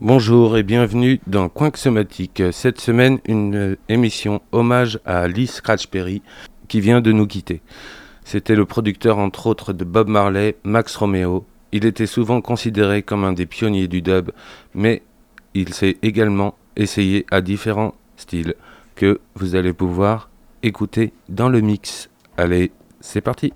Bonjour et bienvenue dans Coin. Cette semaine, une euh, émission hommage à Lee Scratch Perry qui vient de nous quitter. C'était le producteur entre autres de Bob Marley, Max Romeo. Il était souvent considéré comme un des pionniers du dub, mais il s'est également essayé à différents styles que vous allez pouvoir écouter dans le mix. Allez, c'est parti.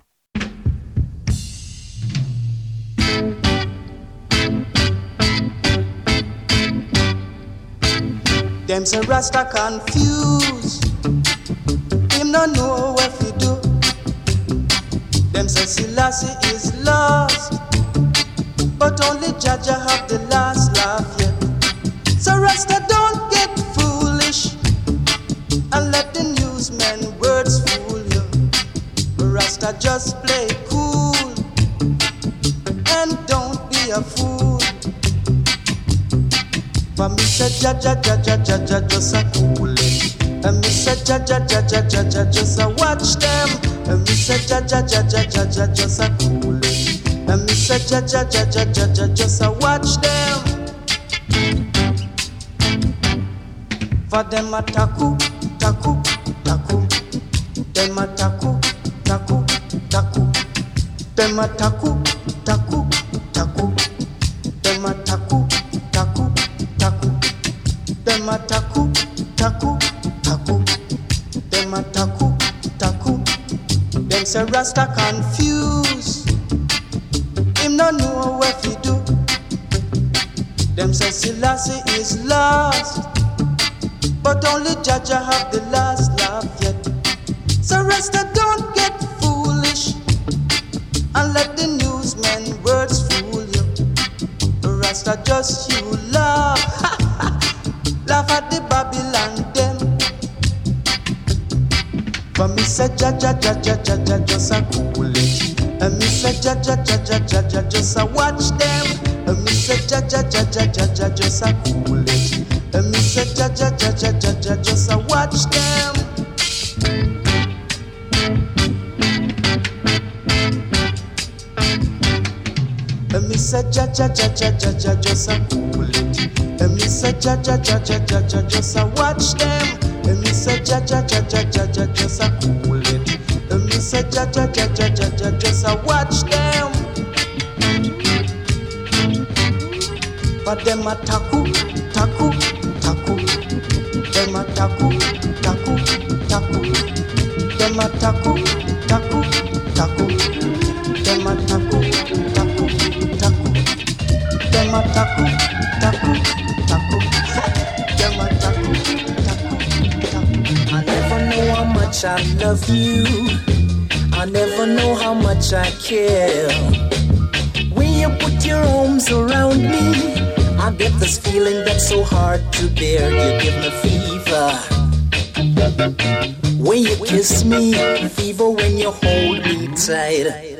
Them say Rasta confused. Him no know what to do. Them say Selassie is lost. But only Jaja have the last laugh, yeah. So Rasta don't get foolish and let the newsmen words fool you. Rasta just play cool and don't be a fool. For me say ja ja ja ja ja ja just a cool. And me say ja ja ja ja ja ja just a watch them. And me say ja ja ja ja ja ja just a cool. And me say ja ja ja ja ja ja just a watch them. For them a taku taku taku. Them a taku taku taku. Them a taku say Rasta confused. Him no know what he do. Them say Selassie is lost. But only Jaja have the last ja ja ja ja ja just a cool it. And me say ja ja ja ja ja ja just a watch them. I love you. I never know how much I care. When you put your arms around me, I get this feeling that's so hard to bear. You give me fever. When you kiss me, fever when you hold me tight. I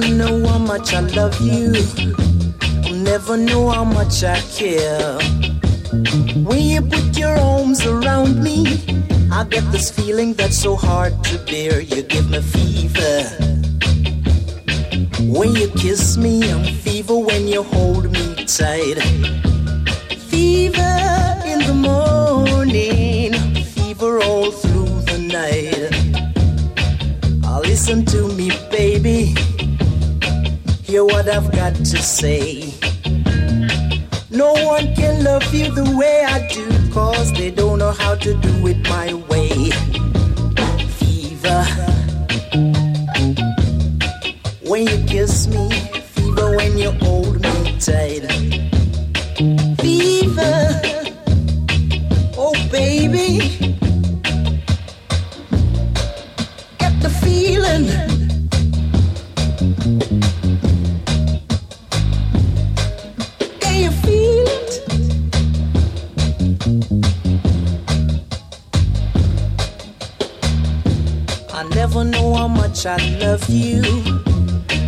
never know how much I love you. I'll never know how much I care. When you put your arms around me, I get this feeling that's so hard to bear. You give me fever. When you kiss me, I'm fever when you hold me tight. Fever in the morning, fever all through the night. Listen to me, baby. Hear what I've got to say. No one can love you the way I do, cause they don't know how to do it my way. Fever. When you kiss me, fever when you hold me tight. Love you.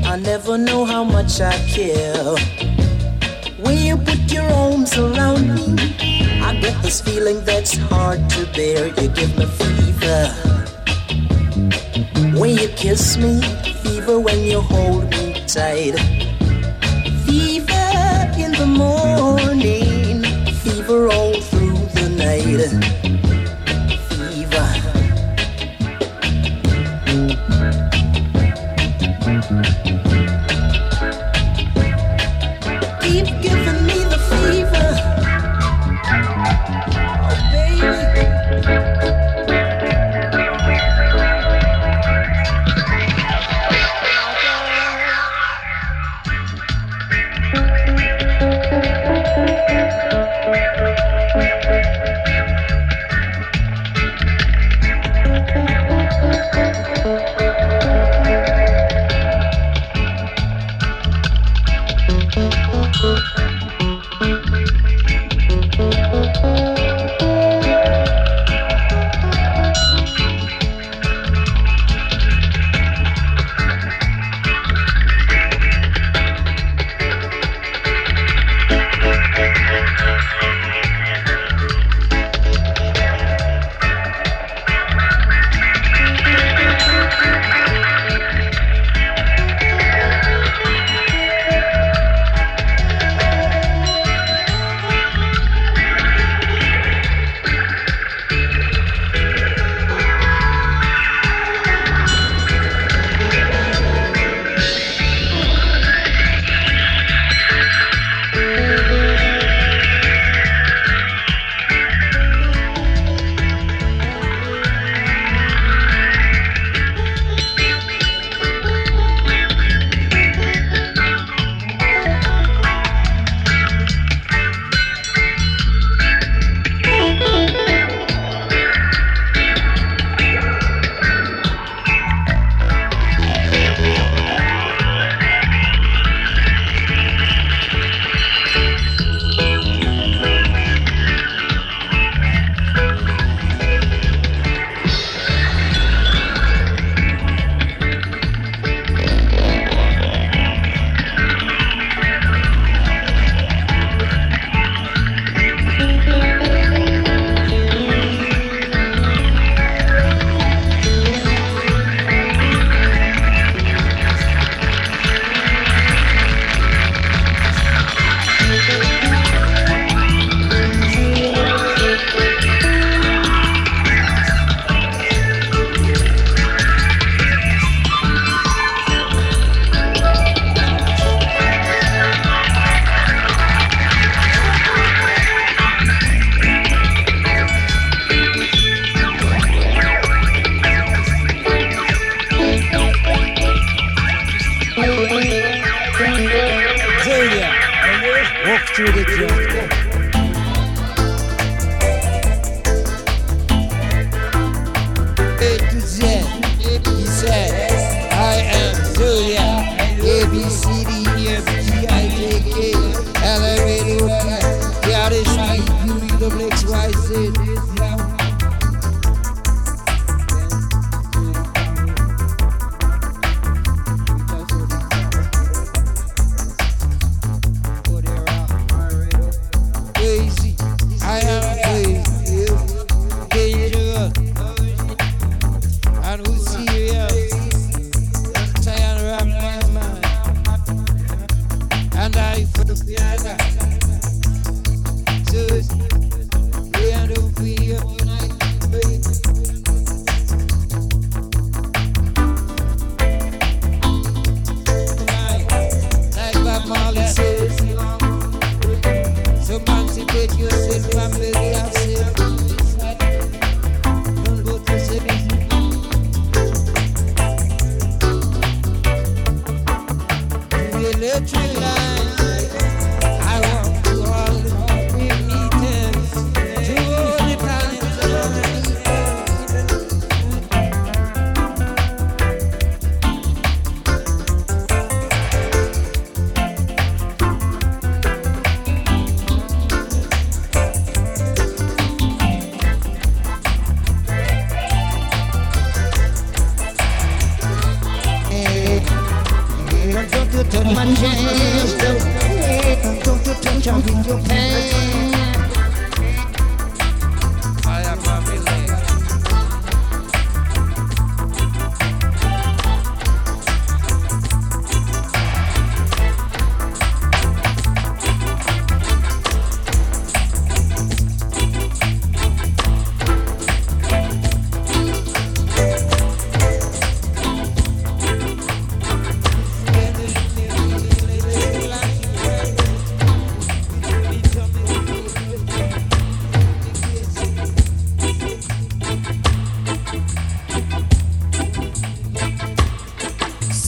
I never know how much I care. When you put your arms around me, I get this feeling that's hard to bear. You give me fever. When you kiss me, fever when you hold me tight. Fever in the morning, fever all through the night.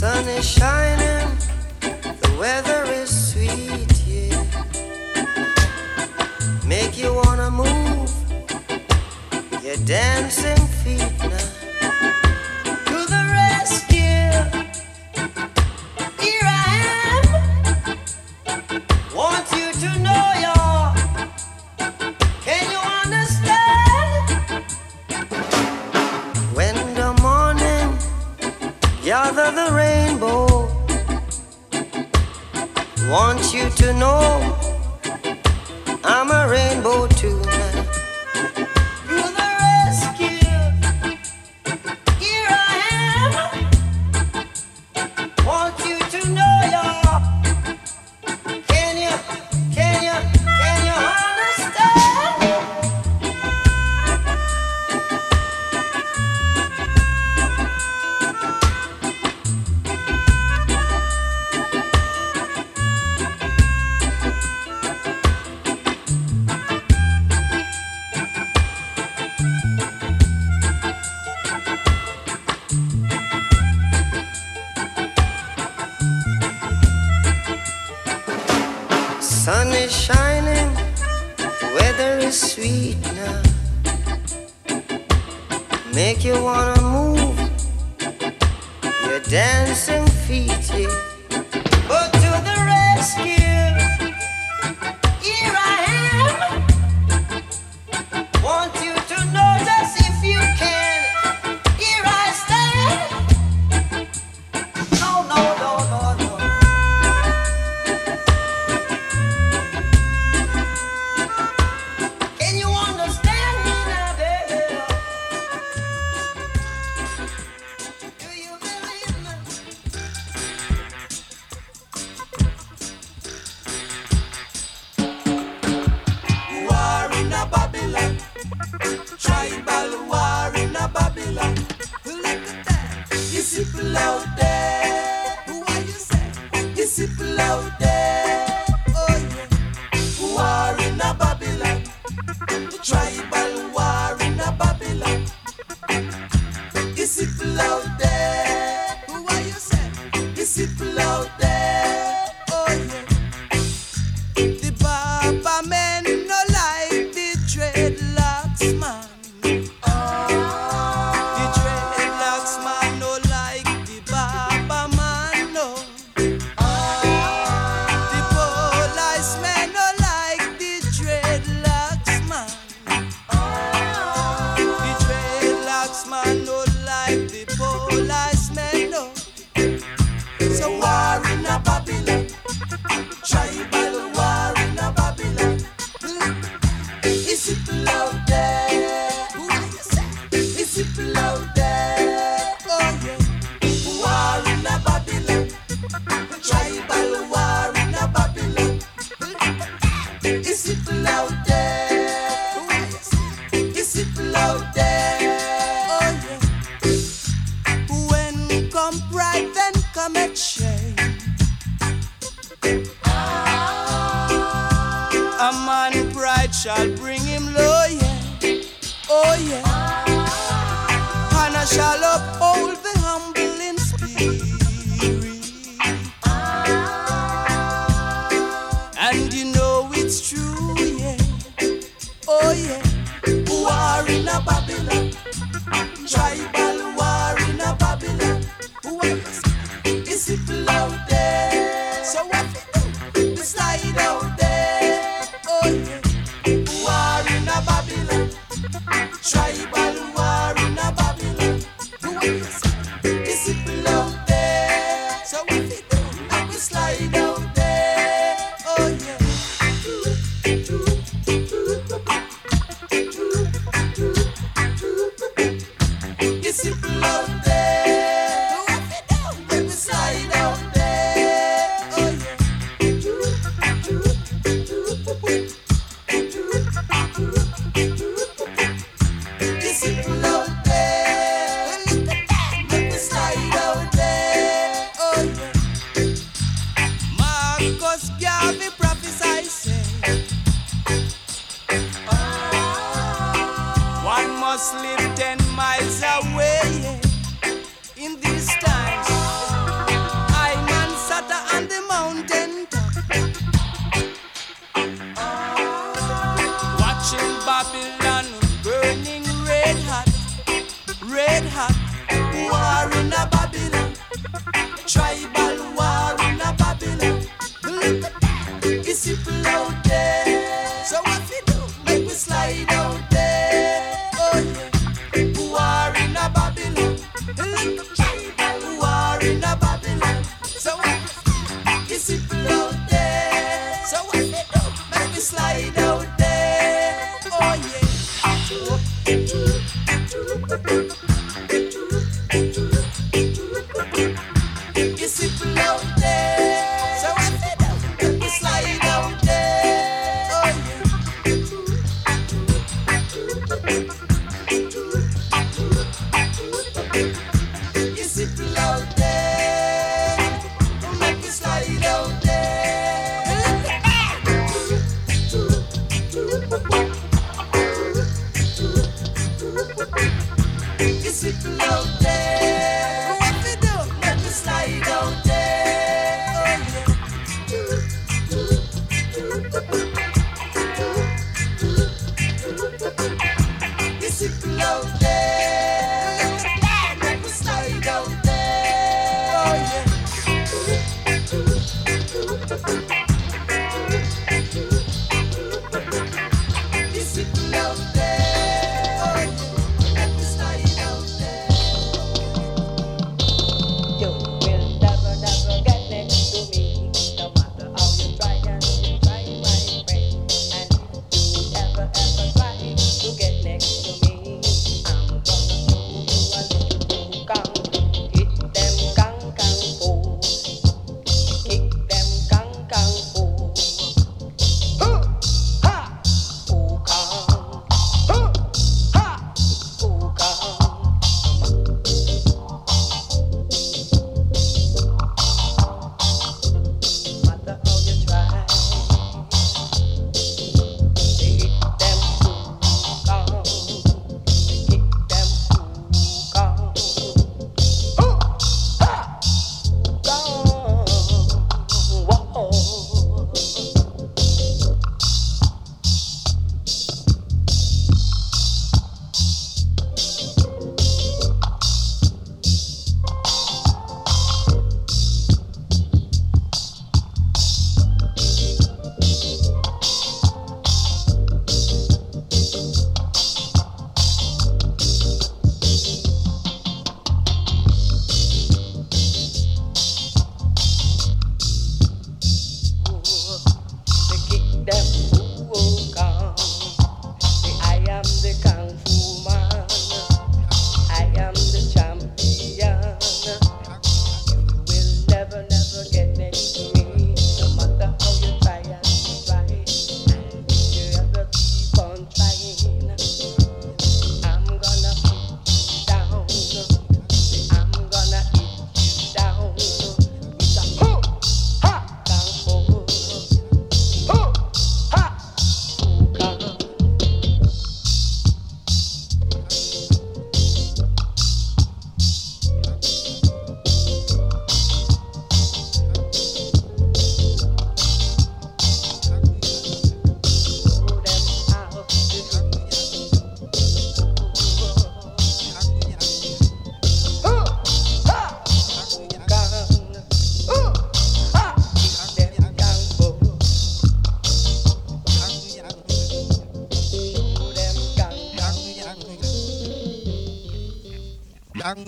sun is shining, the weather is sweet, yeah. Make you wanna move your dancing feet.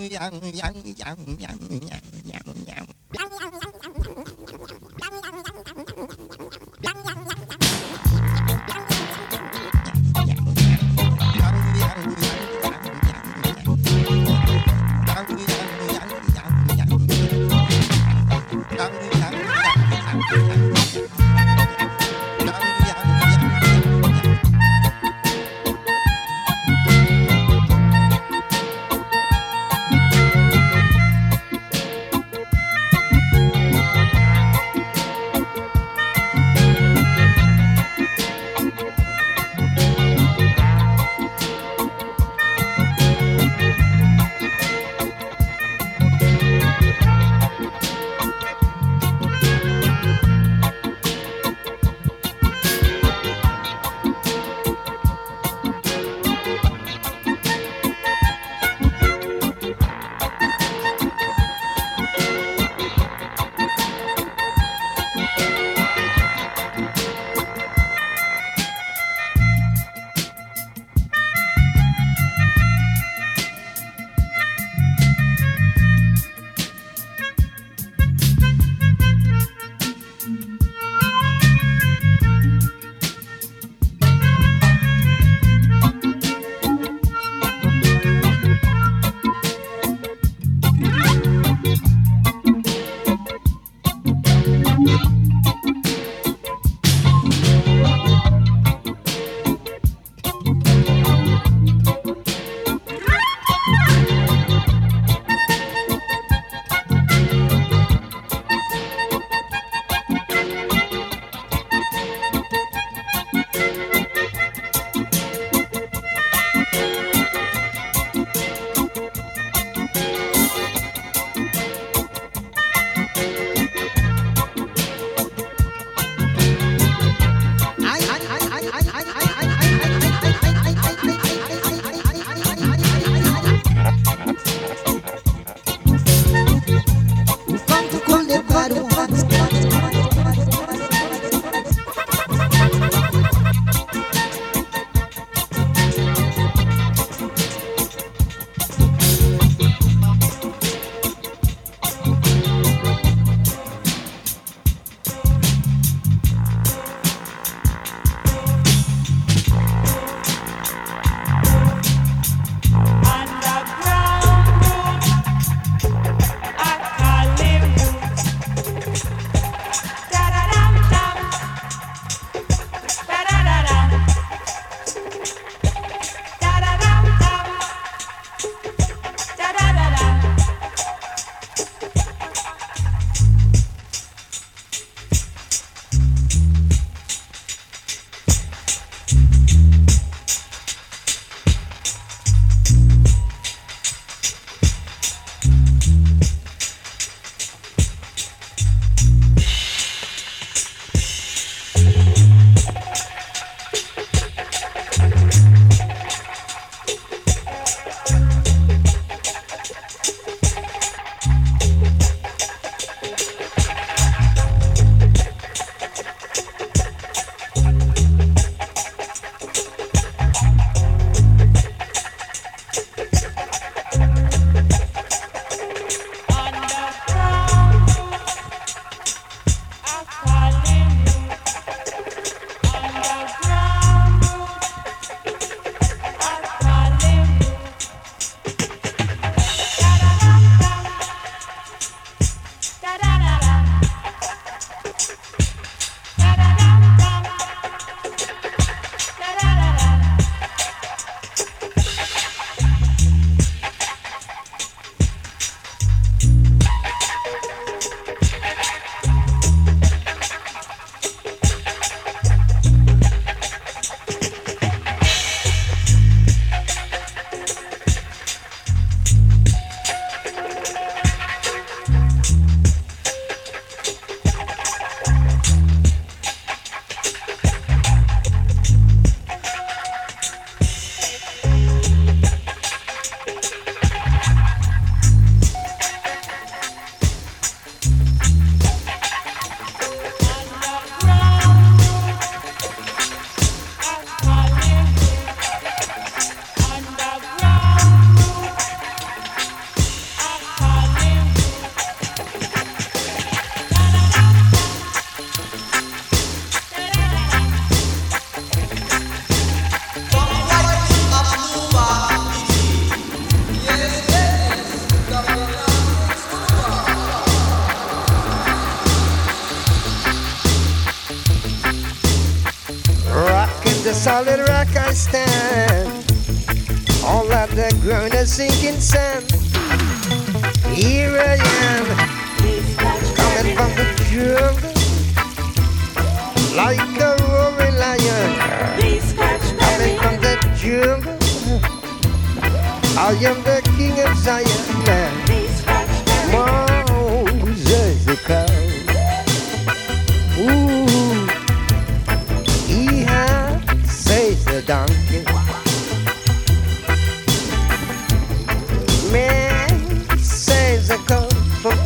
yang yang yang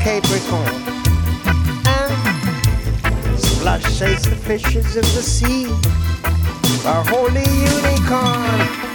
Capricorn and splash shakes the fishes in the sea. Our holy unicorn.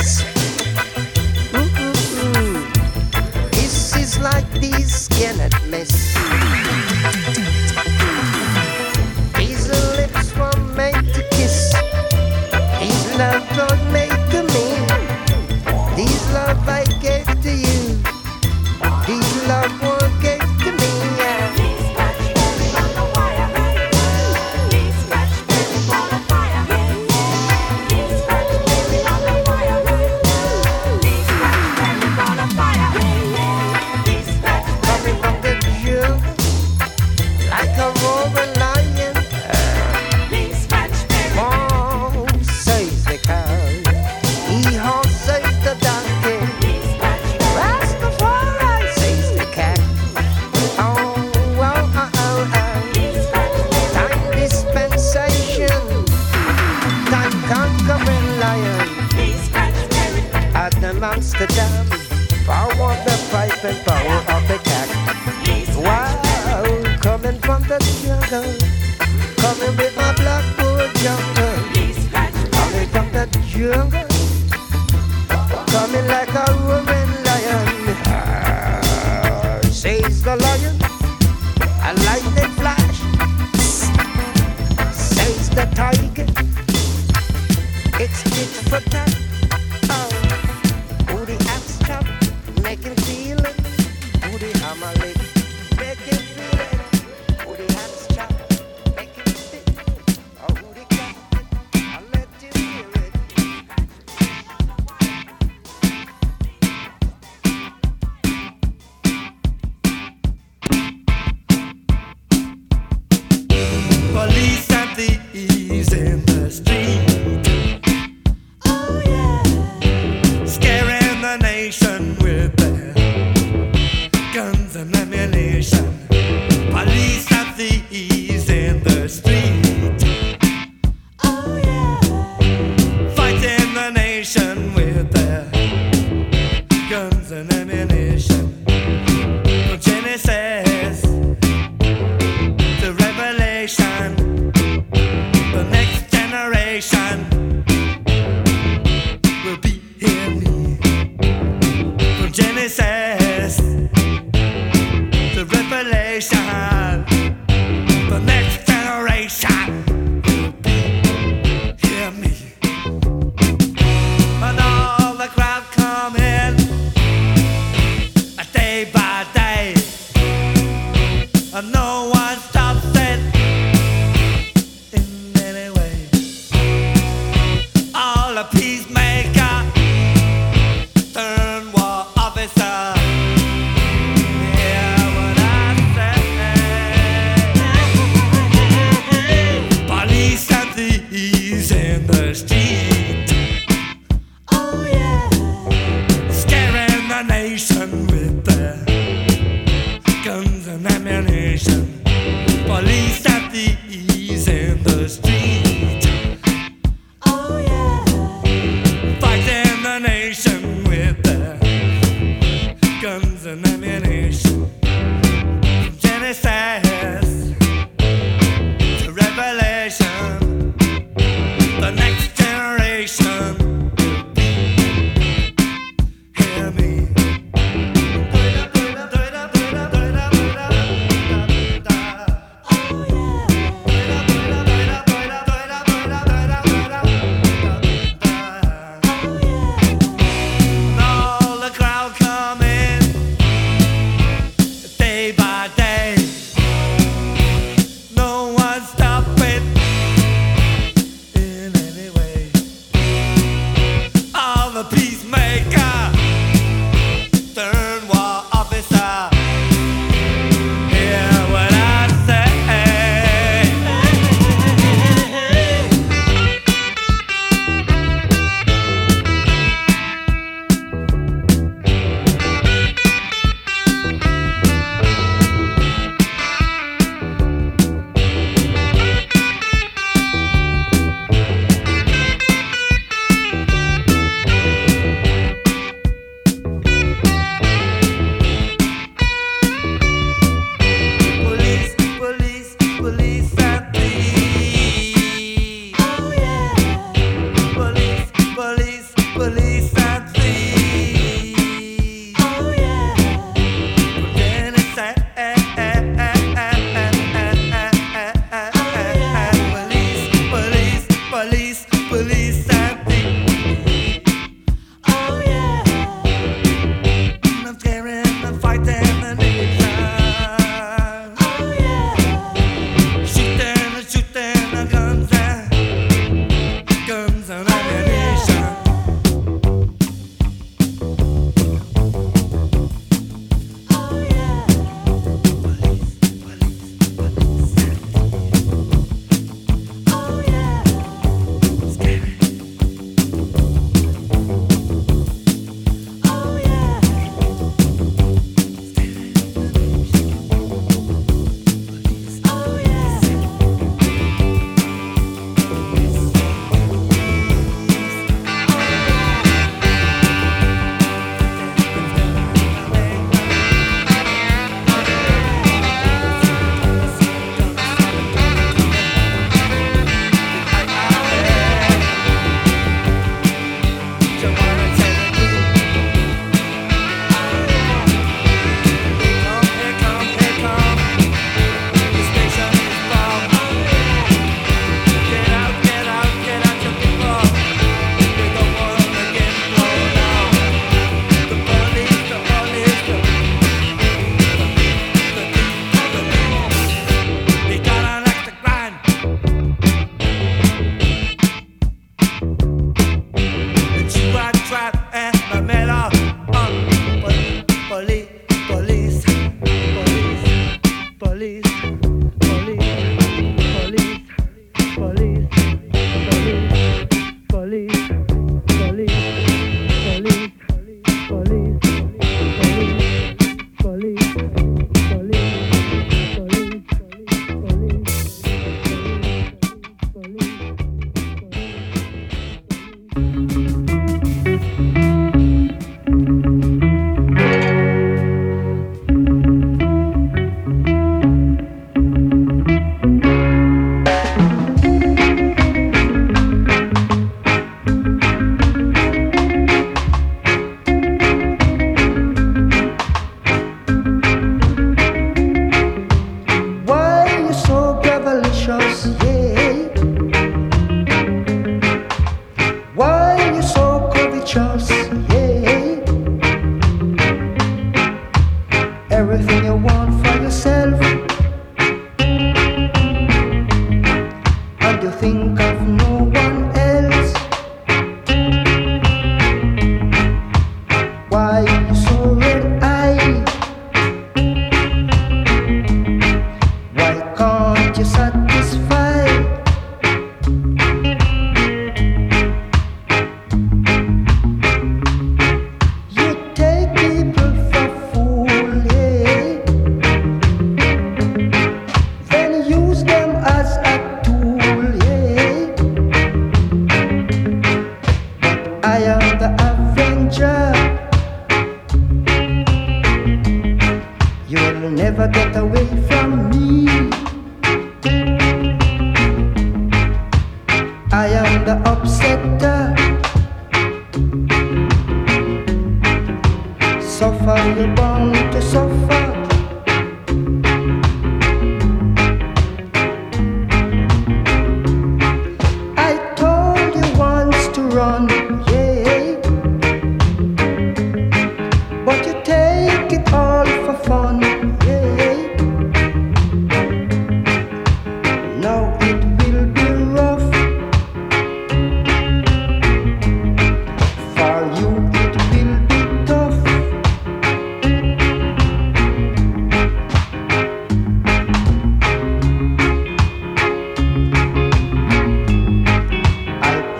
Yes.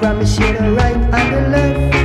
Promise you the right and the left.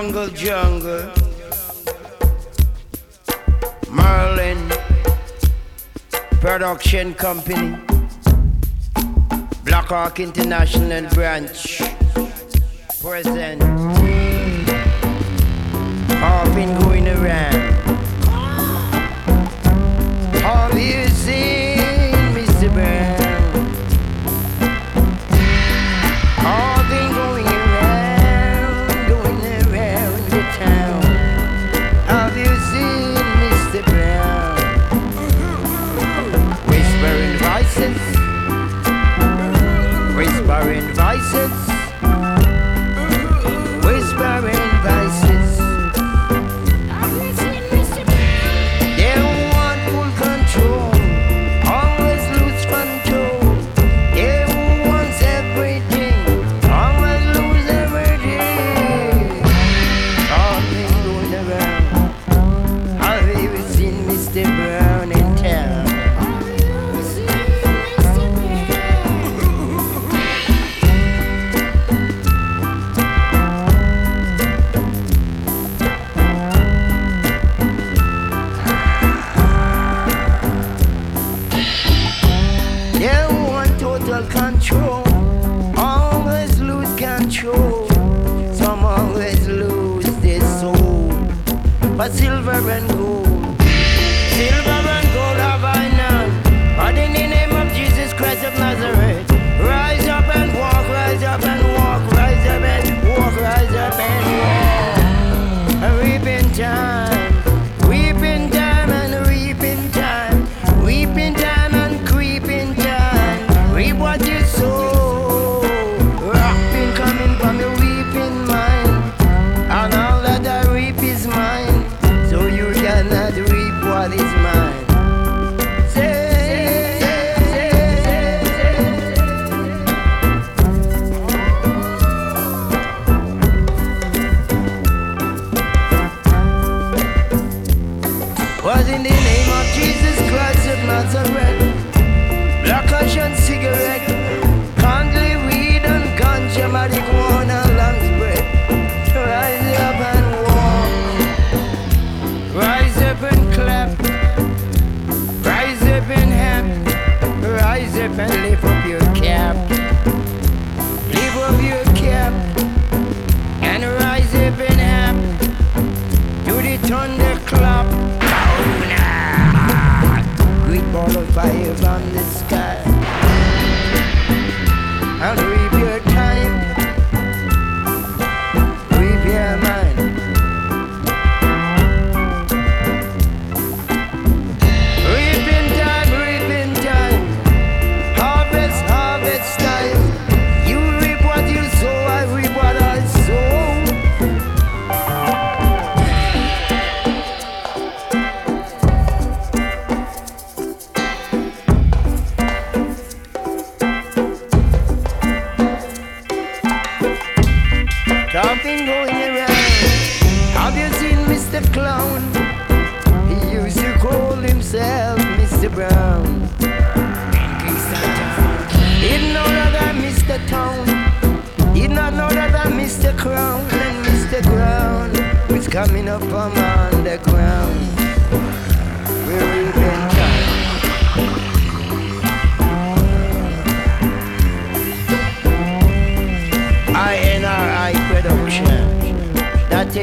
jungle, jungle. Merlin Production Company. Black Hawk International Branch. Present. All been going around. All music.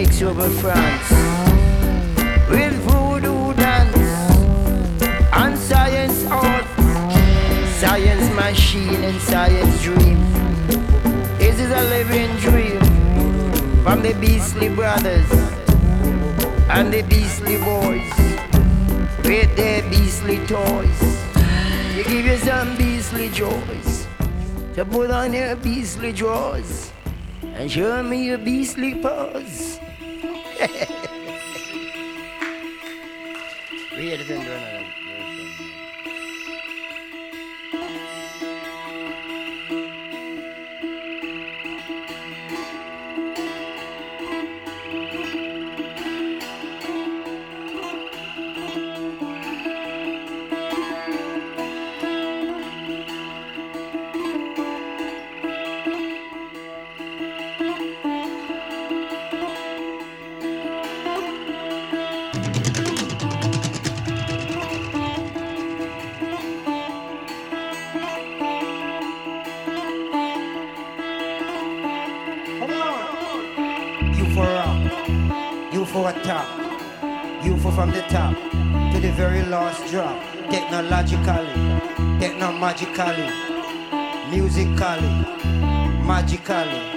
lakes over France with voodoo dance and science art, science machine and science dream. This is a living dream from the Beastly Brothers and the Beastly Boys with their beastly toys. You give you some beastly joys to put on your beastly drawers and show me your beastly paws. എടുത്ത് കൊണ്ടുവന്നത് magically, musically, magically.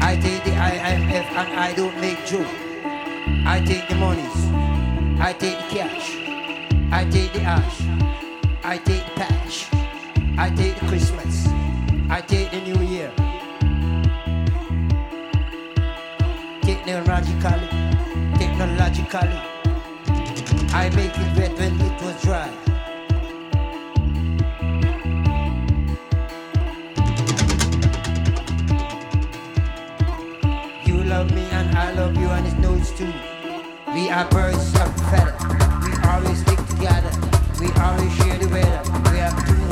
I take the IMF and I don't make jokes. I take the monies. I take the cash. I take the ash. I take the patch. I take the Christmas. I take the New Year. Technologically, technologically, I make it wet when it was dry. You love me and I love you and it knows too. We are birds of feather. We always stick together. We always share the weather. We have two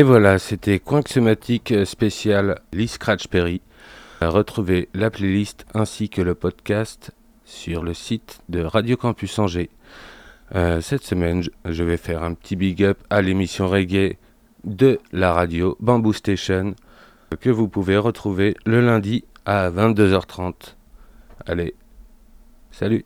Et voilà, c'était Coinxomatique spécial Lee Scratch Perry. Retrouvez la playlist ainsi que le podcast sur le site de Radio Campus Angers. Euh, cette semaine, je vais faire un petit big up à l'émission reggae de la radio Bamboo Station que vous pouvez retrouver le lundi à 22h30. Allez, salut